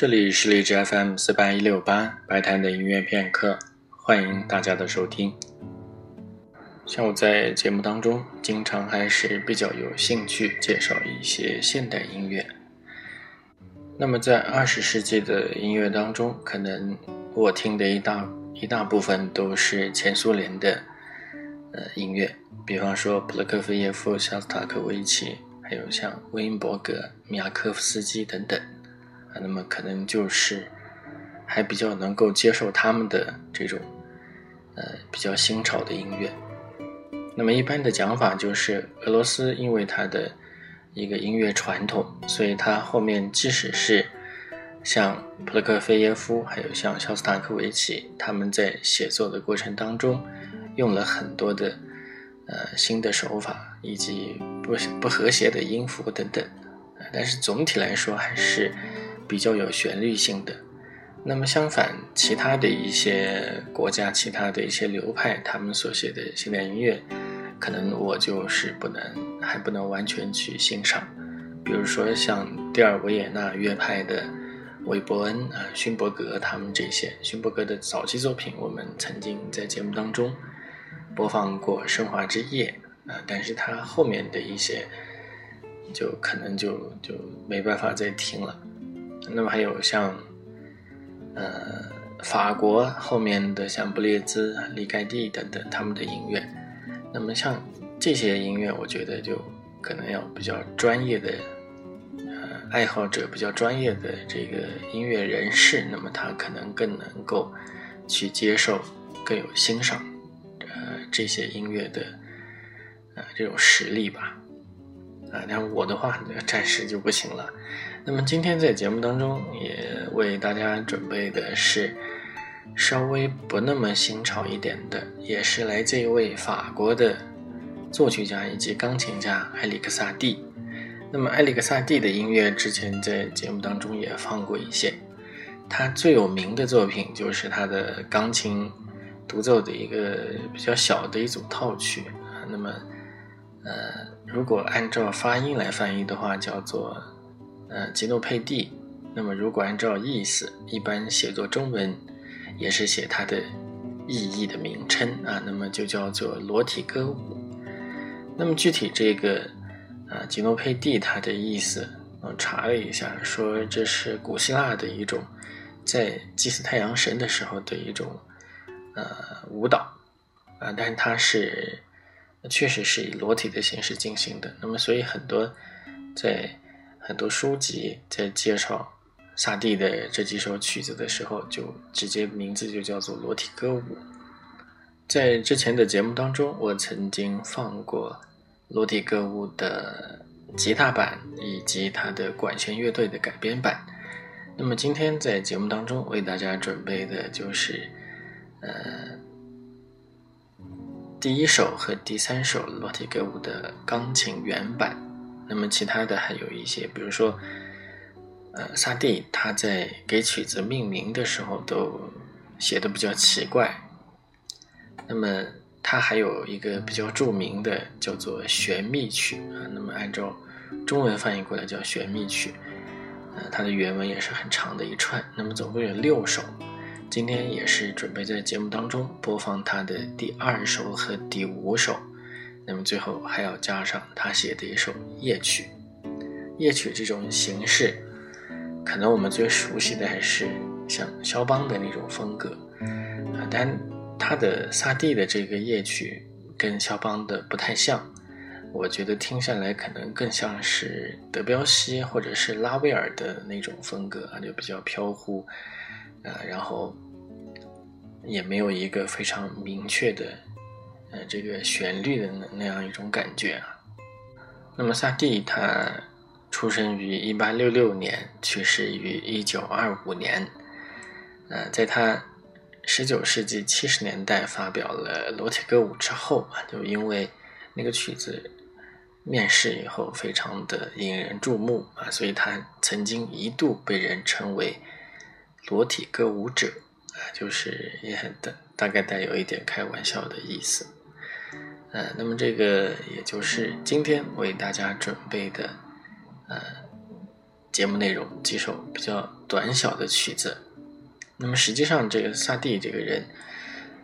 这里是荔枝 FM 四八一六八白谈的音乐片刻，欢迎大家的收听。像我在节目当中，经常还是比较有兴趣介绍一些现代音乐。那么在二十世纪的音乐当中，可能我听的一大一大部分都是前苏联的呃音乐，比方说普罗科菲耶夫、肖斯塔科维奇，还有像维因伯格、米亚科夫斯基等等。那么可能就是还比较能够接受他们的这种呃比较新潮的音乐。那么一般的讲法就是，俄罗斯因为它的一个音乐传统，所以它后面即使是像普罗科菲耶夫，还有像肖斯塔科维奇，他们在写作的过程当中用了很多的呃新的手法，以及不不和谐的音符等等，但是总体来说还是。比较有旋律性的，那么相反，其他的一些国家、其他的一些流派，他们所写的现代音乐，可能我就是不能，还不能完全去欣赏。比如说像第二维也纳乐派的韦伯恩啊、勋伯格他们这些，勋伯格的早期作品，我们曾经在节目当中播放过《升华之夜》啊，但是他后面的一些，就可能就就没办法再听了。那么还有像，呃，法国后面的像布列兹、李盖蒂等等他们的音乐，那么像这些音乐，我觉得就可能要比较专业的，呃，爱好者比较专业的这个音乐人士，那么他可能更能够去接受，更有欣赏，呃，这些音乐的，呃，这种实力吧。啊，但我的话暂时就不行了。那么今天在节目当中也为大家准备的是稍微不那么新潮一点的，也是来自一位法国的作曲家以及钢琴家埃里克萨蒂。那么埃里克萨蒂的音乐之前在节目当中也放过一些，他最有名的作品就是他的钢琴独奏的一个比较小的一组套曲。那么。呃，如果按照发音来翻译的话，叫做呃吉诺佩蒂。那么如果按照意思，一般写作中文也是写它的意义的名称啊，那么就叫做裸体歌舞。那么具体这个啊吉诺佩蒂它的意思，我查了一下，说这是古希腊的一种在祭祀太阳神的时候的一种呃舞蹈啊，但是它是。确实是以裸体的形式进行的。那么，所以很多在很多书籍在介绍萨蒂的这几首曲子的时候，就直接名字就叫做裸体歌舞。在之前的节目当中，我曾经放过裸体歌舞的吉他版以及它的管弦乐队的改编版。那么今天在节目当中为大家准备的就是，呃。第一首和第三首裸体歌舞的钢琴原版，那么其他的还有一些，比如说，呃，萨蒂他在给曲子命名的时候都写的比较奇怪。那么他还有一个比较著名的叫做玄秘曲啊，那么按照中文翻译过来叫玄秘曲，呃，它的原文也是很长的一串，那么总共有六首。今天也是准备在节目当中播放他的第二首和第五首，那么最后还要加上他写的一首夜曲。夜曲这种形式，可能我们最熟悉的还是像肖邦的那种风格啊，但他的萨蒂的这个夜曲跟肖邦的不太像，我觉得听下来可能更像是德彪西或者是拉威尔的那种风格啊，就比较飘忽。啊，然后也没有一个非常明确的，呃，这个旋律的那那样一种感觉啊。那么萨蒂他出生于一八六六年，去世于一九二五年。呃，在他十九世纪七十年代发表了裸体歌舞之后啊，就因为那个曲子面世以后非常的引人注目啊，所以他曾经一度被人称为。裸体歌舞者啊，就是也很大大概带有一点开玩笑的意思，呃，那么这个也就是今天为大家准备的呃节目内容几首比较短小的曲子。那么实际上，这个萨蒂这个人，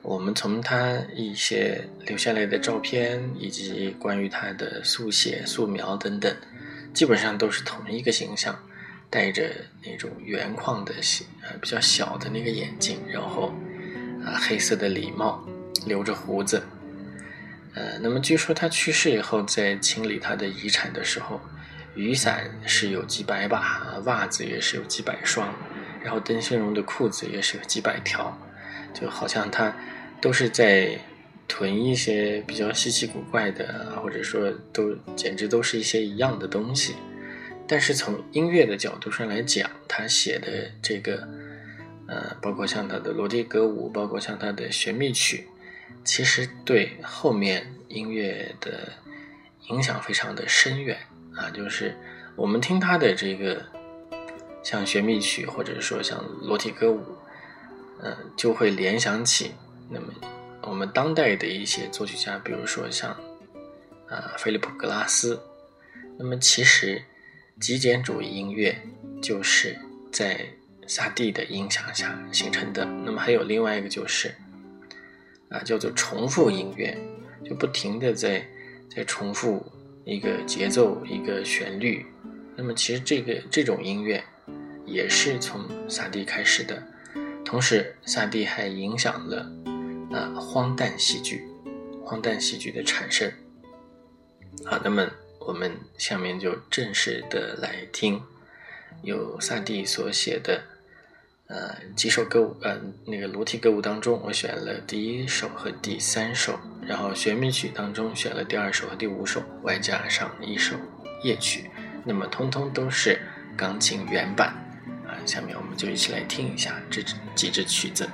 我们从他一些留下来的照片，以及关于他的速写、素描等等，基本上都是同一个形象，戴着那种圆框的呃比较小的那个眼镜，然后啊黑色的礼帽，留着胡子。呃，那么据说他去世以后，在清理他的遗产的时候，雨伞是有几百把，袜子也是有几百双，然后邓新荣的裤子也是有几百条，就好像他都是在囤一些比较稀奇古怪的，或者说都简直都是一些一样的东西。但是从音乐的角度上来讲，他写的这个，呃，包括像他的罗迪格舞，包括像他的玄秘曲。其实对后面音乐的影响非常的深远啊，就是我们听他的这个像玄秘曲，或者说像裸体歌舞，嗯，就会联想起那么我们当代的一些作曲家，比如说像啊菲利普格拉斯。那么其实极简主义音乐就是在萨蒂的影响下形成的。那么还有另外一个就是。啊，叫做重复音乐，就不停的在在重复一个节奏、一个旋律。那么，其实这个这种音乐也是从萨蒂开始的。同时，萨蒂还影响了啊荒诞戏剧，荒诞戏剧的产生。好，那么我们下面就正式的来听由萨蒂所写的。呃，几首歌舞，呃，那个裸体歌舞当中，我选了第一首和第三首，然后玄秘曲当中选了第二首和第五首，外加上一首夜曲，那么通通都是钢琴原版。啊，下面我们就一起来听一下这几支曲子。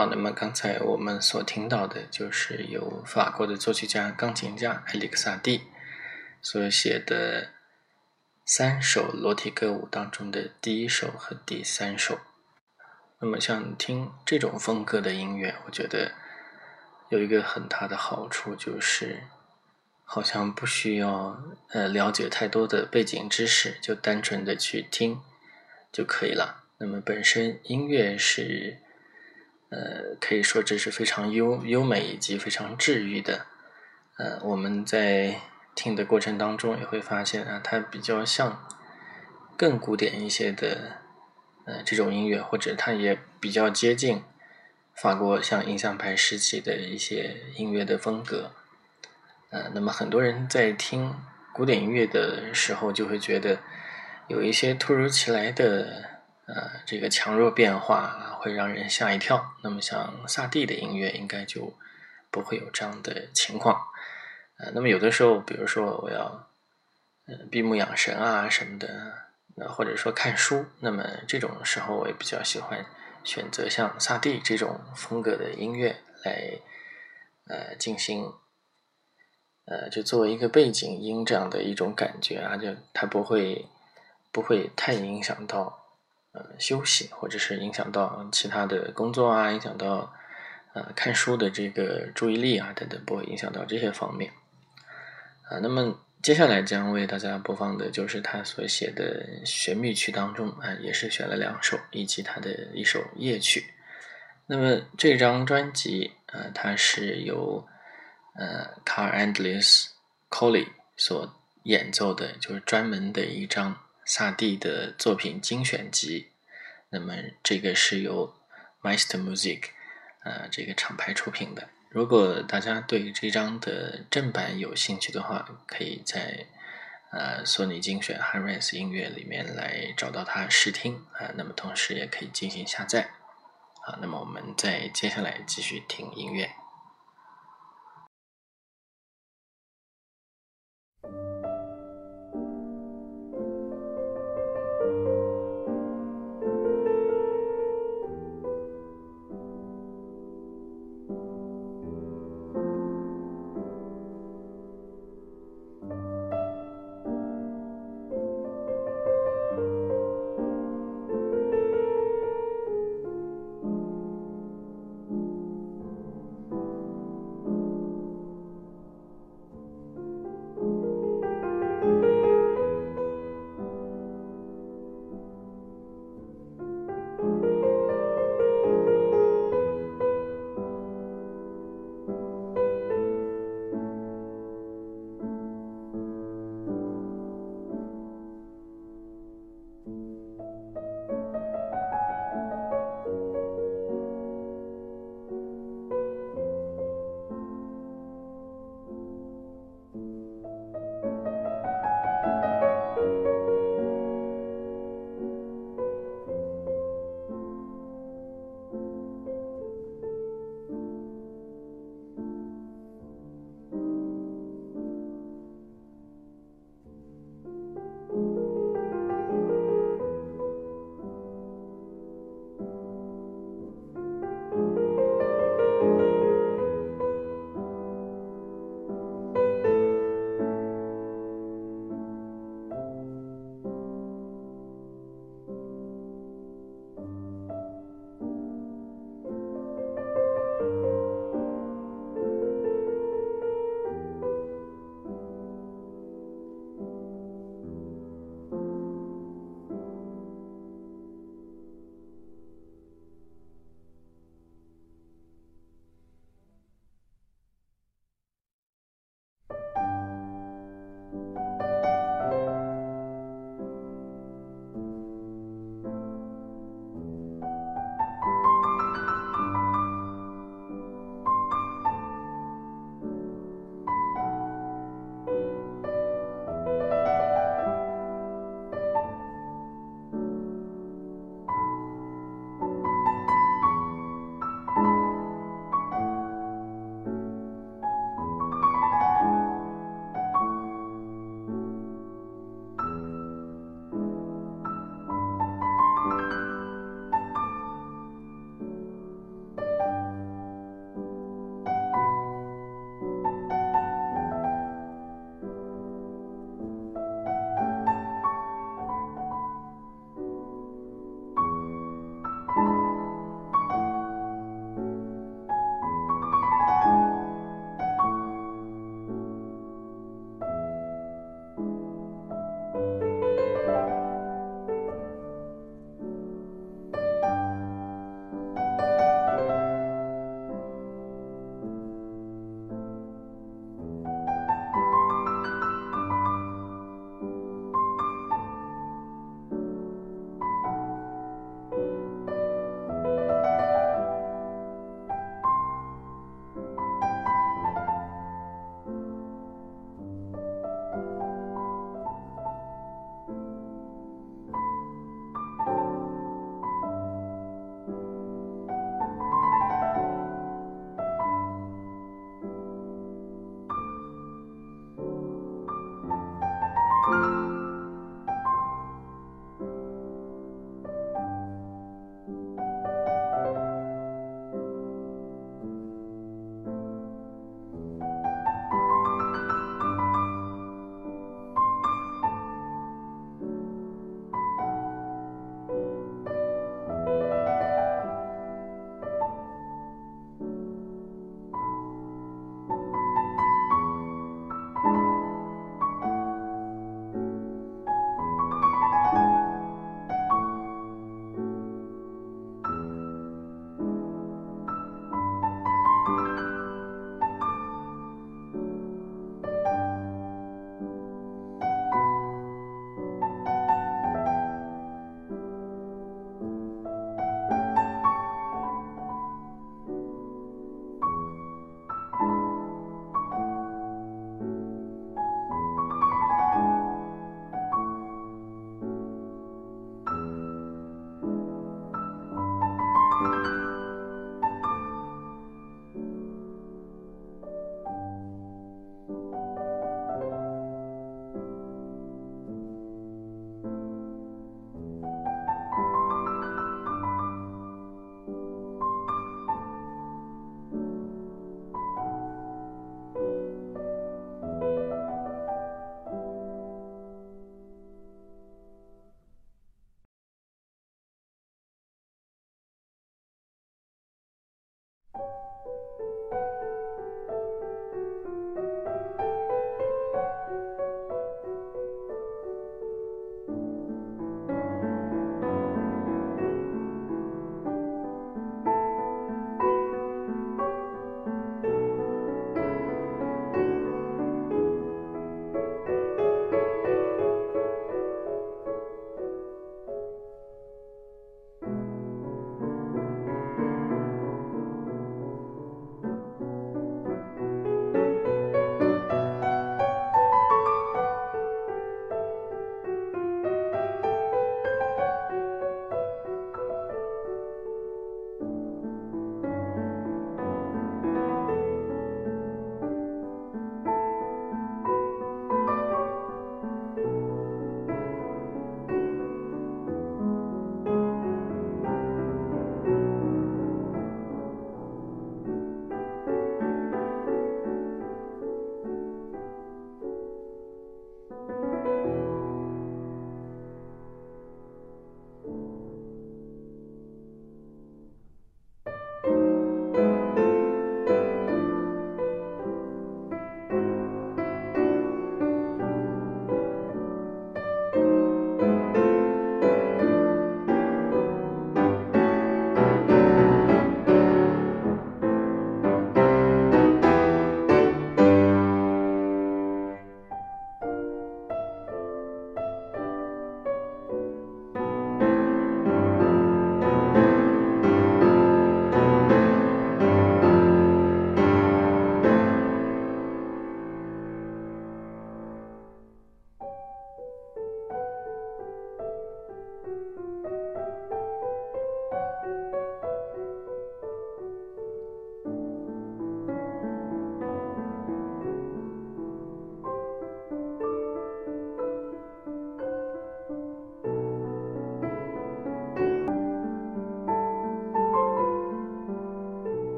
好，那么刚才我们所听到的就是由法国的作曲家、钢琴家埃里克萨蒂所写的三首裸体歌舞当中的第一首和第三首。那么，像听这种风格的音乐，我觉得有一个很大的好处，就是好像不需要呃了解太多的背景知识，就单纯的去听就可以了。那么，本身音乐是。呃，可以说这是非常优优美以及非常治愈的。呃，我们在听的过程当中也会发现啊，它比较像更古典一些的呃这种音乐，或者它也比较接近法国像印象派时期的一些音乐的风格。呃，那么很多人在听古典音乐的时候，就会觉得有一些突如其来的。呃，这个强弱变化会让人吓一跳。那么像萨蒂的音乐，应该就不会有这样的情况。呃，那么有的时候，比如说我要呃闭目养神啊什么的，那或者说看书，那么这种时候我也比较喜欢选择像萨蒂这种风格的音乐来呃进行呃就作为一个背景音这样的一种感觉啊，就它不会不会太影响到。呃，休息或者是影响到其他的工作啊，影响到呃看书的这个注意力啊等等，不会影响到这些方面啊。那么接下来将为大家播放的就是他所写的旋律曲当中啊，也是选了两首，以及他的一首夜曲。那么这张专辑啊，它是由呃 Car Endless Colli 所演奏的，就是专门的一张。萨蒂的作品精选集，那么这个是由 Meister Music，呃，这个厂牌出品的。如果大家对这张的正版有兴趣的话，可以在呃索尼精选 Harris 音乐里面来找到它试听啊。那么同时也可以进行下载。好，那么我们再接下来继续听音乐。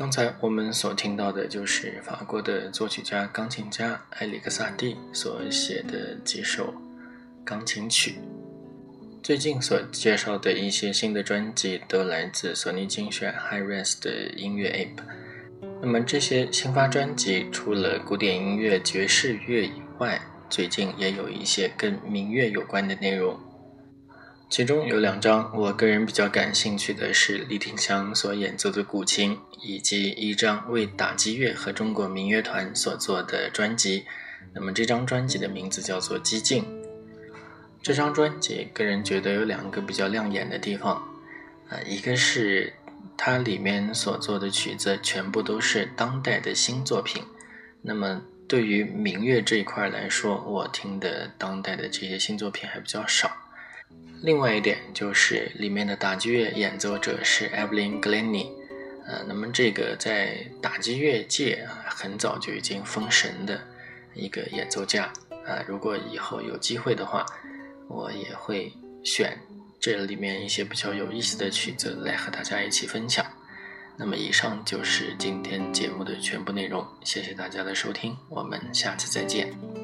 刚才我们所听到的就是法国的作曲家、钢琴家埃里克萨蒂所写的几首钢琴曲。最近所介绍的一些新的专辑都来自索尼精选 HiRes 的音乐 App。那么这些新发专辑除了古典音乐、爵士乐以外，最近也有一些跟民乐有关的内容。其中有两张我个人比较感兴趣的是李廷祥所演奏的古琴，以及一张为打击乐和中国民乐团所做的专辑。那么这张专辑的名字叫做《激进》。这张专辑个人觉得有两个比较亮眼的地方，啊，一个是它里面所做的曲子全部都是当代的新作品。那么对于民乐这一块来说，我听的当代的这些新作品还比较少。另外一点就是里面的打击乐演奏者是 Evelyn Glennie，呃，那么这个在打击乐界啊很早就已经封神的一个演奏家啊，如果以后有机会的话，我也会选这里面一些比较有意思的曲子来和大家一起分享。那么以上就是今天节目的全部内容，谢谢大家的收听，我们下次再见。